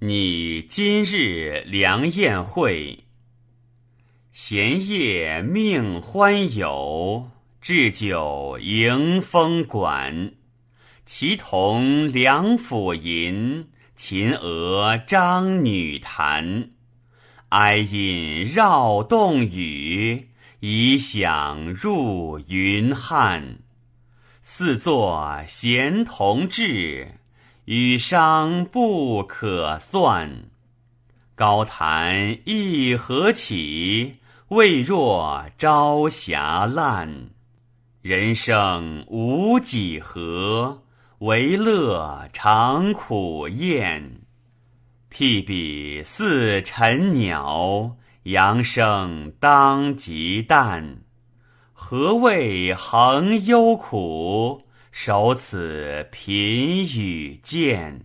拟今日良宴会。闲夜命欢友，置酒迎风馆。齐同梁甫吟，秦娥张女弹。哀饮绕洞宇，以响入云汉。四座贤同志，羽觞不可算。高谈亦何起？未若朝霞烂。人生无几何，为乐常苦厌。譬比似尘鸟，阳生当即淡。何谓恒忧苦？守此贫与贱。